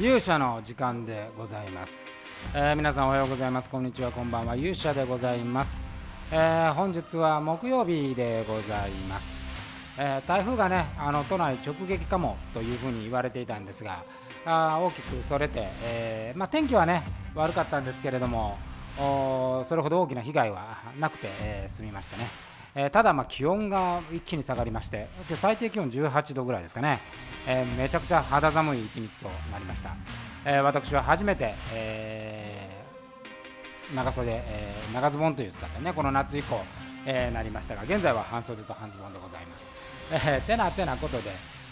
勇者の時間でございます、えー皆さんおはようございます。こんにちは。こんばんは。勇者でございます、えー本日は木曜日でございます、えー台風がねあの都内直撃かもというふうに言われていたんですがあ大きくそれて、えーまあ、天気はね悪かったんですけれどもおそれほど大きな被害はなくて、えー済みましたね。えーただ気温が一気に下がりまして今日最低気温18度ぐらいですかね、えーめちゃくちゃ肌寒い一日となりました、えー私は初めて、えー長袖、えー長ズボンという姿ねこの夏以降、えーなりましたが現在は半袖と半ズボンでございます、えーてなてなことで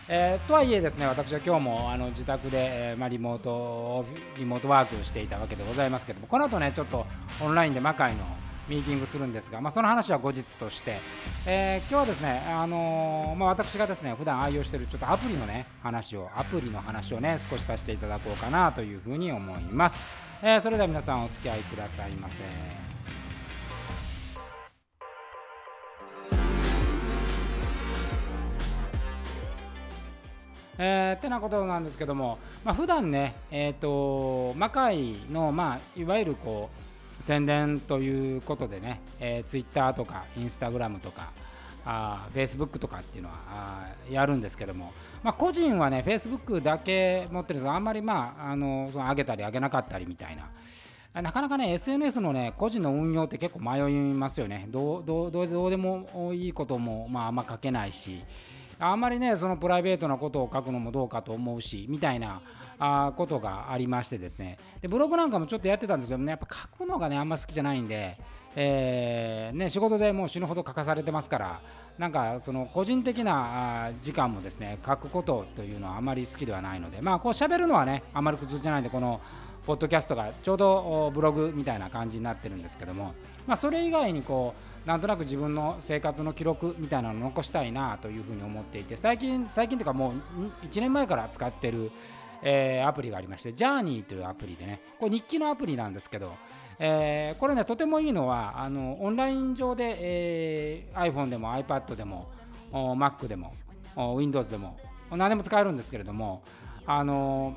えーとはいえですね私は今日もあの自宅で、えーまあ、リモートリモートワークをしていたわけでございますけどもこの後ねちょっとオンラインで魔界のミーティングするんですが、まあ、その話は後日として、えー今日はですね、あのーまあ、私がですね普段愛用しているちょっとアプリのね話をアプリの話をね少しさせていただこうかなというふうに思います、えーそれでは皆さんお付き合いくださいませ。えーてなことなんですけども、まあ普段ね、えー、と魔界の、まあ、いわゆるこう宣伝ということでね、えー、Twitter とか Instagram とかあ Facebook とかっていうのはやるんですけども、まあ、個人はね Facebook だけ持ってるんですがあんまりまああのその上げたり上げなかったりみたいな。なかなかね SNS のね個人の運用って結構迷いますよねどうどうどうでもいいことも、まあ、あんま書けないしあんまりねそのプライベートなことを書くのもどうかと思うしみたいなあことがありましてですね。でブログなんかもちょっとやってたんですけどねやっぱ書くのがねあんま好きじゃないんで、えーね、仕事でもう死ぬほど書かされてますからなんかその個人的な時間もですね書くことというのはあまり好きではないのでまあこう喋るのはねあまり苦痛じゃないんでこのポッドキャストがちょうどブログみたいな感じになってるんですけども、まあ、それ以外にこうなんとなく自分の生活の記録みたいなのを残したいなというふうに思っていて最近最近というかもう1年前から使ってる、えーアプリがありましてジャーニーというアプリでねこれ日記のアプリなんですけど、えーこれねとてもいいのはあのオンライン上で、えー iPhone でも iPad でも Mac でも Windows でも何でも使えるんですけれどもあの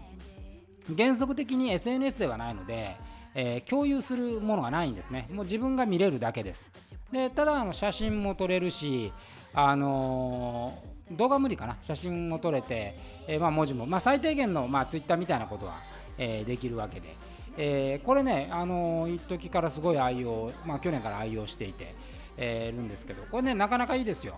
原則的に SNS ではないので、えー共有するものがないんですね。もう自分が見れるだけです。でただあの写真も撮れるし、あのー動画無理かな、写真も撮れて、えーまあ、文字も、まあ、最低限の、まあ、Twitter みたいなことは、えできるわけで、えこれね、あのー一時からすごい愛用、まあ、去年から愛用していて、えーるんですけど、これね、なかなかいいですよ。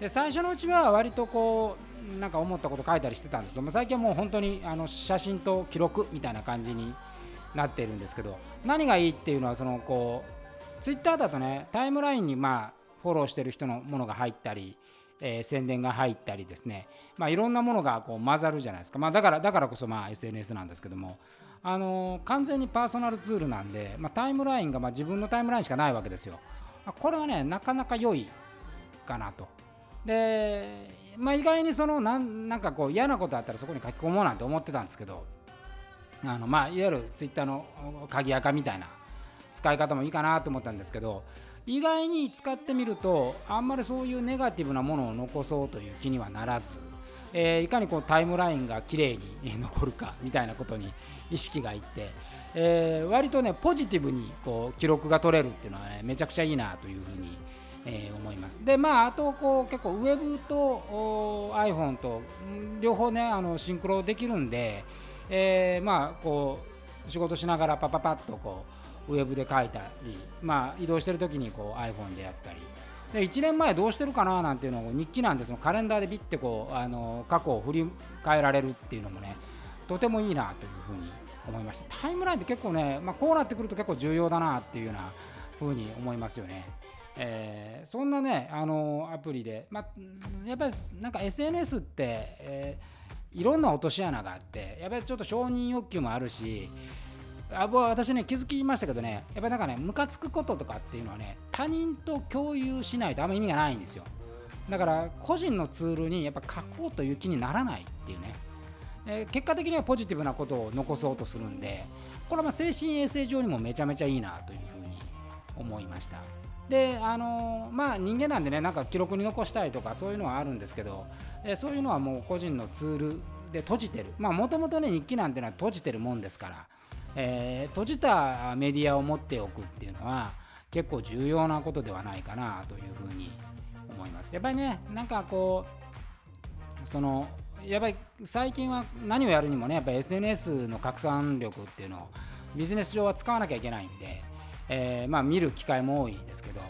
で最初のうちは割とこうなんか思ったこと書いたりしてたんですけども最近はもう本当にあの写真と記録みたいな感じになっているんですけど何がいいっていうのはそのこうツイッターだとねタイムラインにまあフォローしてる人のものが入ったり、えー宣伝が入ったりですね。まあいろんなものがこう混ざるじゃないですか。まあだからだからこそまあ SNS なんですけども。あのー完全にパーソナルツールなんで、まあ、タイムラインがまあ自分のタイムラインしかないわけですよ。これはねなかなか良いかなと。で、まあ、意外にそのなんなんかこう嫌なことあったらそこに書き込もうなんて思ってたんですけどあの、まあ、いわゆるツイッターの鍵垢みたいな使い方もいいかなと思ったんですけど意外に使ってみるとあんまりそういうネガティブなものを残そうという気にはならず、えーいかにこうタイムラインが綺麗に残るかみたいなことに意識がいって、えー割とねポジティブにこう記録が取れるっていうのはねめちゃくちゃいいなというふうにえー思います。でまああとこう結構ウェブと iPhone と両方ねあのシンクロできるんで、えーまあこう仕事しながらパパパッとこうウェブで書いたり、まあ移動してる時にこう iPhone でやったり。で1年前どうしてるかななんていうのを日記なんでそのカレンダーでビッてこうあの過去を振り返られるっていうのもねとてもいいなというふうに思いましたタイムラインって結構ね、まあ、こうなってくると結構重要だなっていうようなふうに思いますよね。えーそんなねあのアプリで、まあ、やっぱりなんか SNS って、えーいろんな落とし穴があってやっぱりちょっと承認欲求もあるしあぼ私ね気づきましたけどねやっぱりなんかねムカつくこととかっていうのはね他人と共有しないとあんま意味がないんですよ。だから個人のツールにやっぱ書こうという気にならないっていうね、えー結果的にはポジティブなことを残そうとするんでこれはまあ精神衛生上にもめちゃめちゃいいなというふうに思いました。であのまあ人間なんでねなんか記録に残したいとかそういうのはあるんですけど、えそういうのはもう個人のツールで閉じてる。もともとね日記なんていうのは閉じてるもんですから、えー、閉じたメディアを持っておくっていうのは結構重要なことではないかなというふうに思います。やっぱりねなんかこうそのやっぱり最近は何をやるにもねやっぱ SNS の拡散力っていうのをビジネス上は使わなきゃいけないんで、えー、まあ見る機会も多いですけど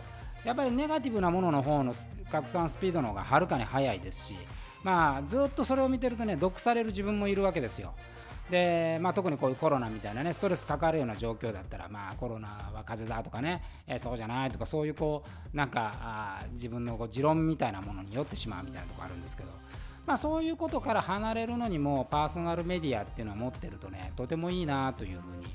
やっぱりネガティブなものの方の拡散スピードの方がはるかに速いですしまあずっとそれを見てるとね毒される自分もいるわけですよ。でまあ、特にこういうコロナみたいなねストレスかかるような状況だったら、まあ、コロナは風邪だとかね、えー、そうじゃないとかそういうこうなんかあ自分のこう持論みたいなものによってしまうみたいなとこあるんですけど、まあ、そういうことから離れるのにもパーソナルメディアっていうのは持ってるとねとてもいいなというふうに、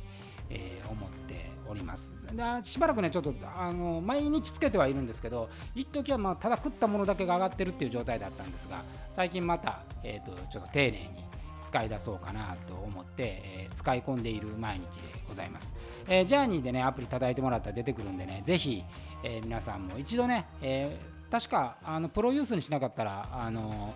えー、思っております。でしばらくねちょっとあの毎日つけてはいるんですけど一時はまあただ食ったものだけが上がってるっていう状態だったんですが最近また、えーと、ちょっと丁寧に使い出そうかなと思って、えー、使い込んでいる毎日でございます、えー、ジャーニーでねアプリ叩いてもらったら出てくるんでねぜひ、えー、皆さんも一度ね、え確かあのプロユースにしなかったらあの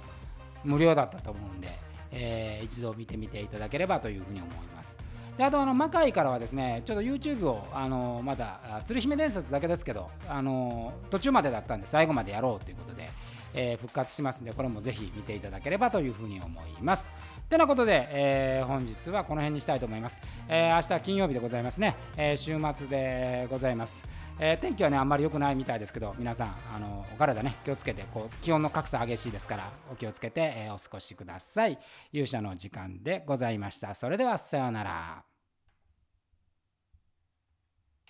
無料だったと思うんで、え一度見てみていただければというふうに思います。であとあの魔界からはですねちょっと YouTube をあのまだ鶴姫伝説だけですけどあの途中までだったんで最後までやろうということで、えー、復活しますんでこれもぜひ見ていただければというふうに思います。てなことで、えー、本日はこの辺にしたいと思います。えー、明日は金曜日でございますね。えー、週末でございます。えー、天気はねあんまり良くないみたいですけど皆さんあのお体ね気をつけてこう気温の格差激しいですからお気をつけて、えー、お過ごしください勇者の時間でございましたそれではさようなら